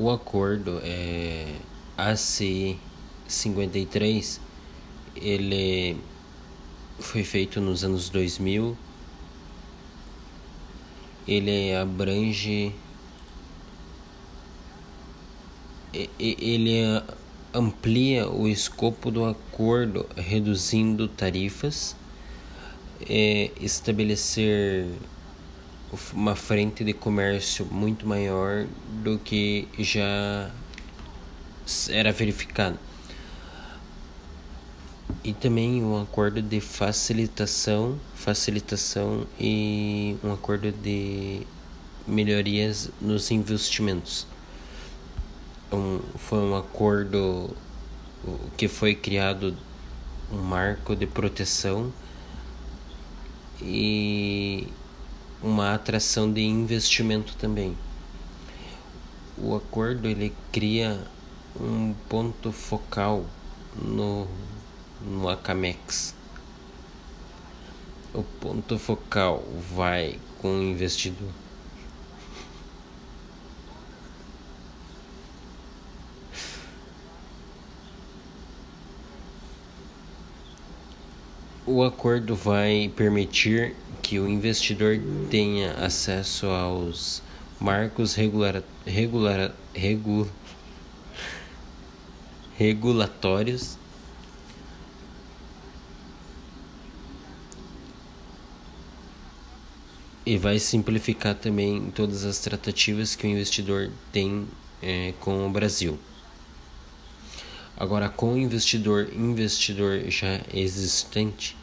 O acordo é ACI 53 ele foi feito nos anos 2000. Ele abrange ele amplia o escopo do acordo, reduzindo tarifas, é, estabelecer uma frente de comércio muito maior do que já era verificado. E também um acordo de facilitação, facilitação e um acordo de melhorias nos investimentos. Um, foi um acordo que foi criado um marco de proteção e uma atração de investimento também. O acordo ele cria um ponto focal no, no Acamex. O ponto focal vai com o investidor. O acordo vai permitir que o investidor tenha acesso aos marcos regular, regular, regu, regulatórios e vai simplificar também todas as tratativas que o investidor tem é, com o Brasil. Agora, com o investidor investidor já existente,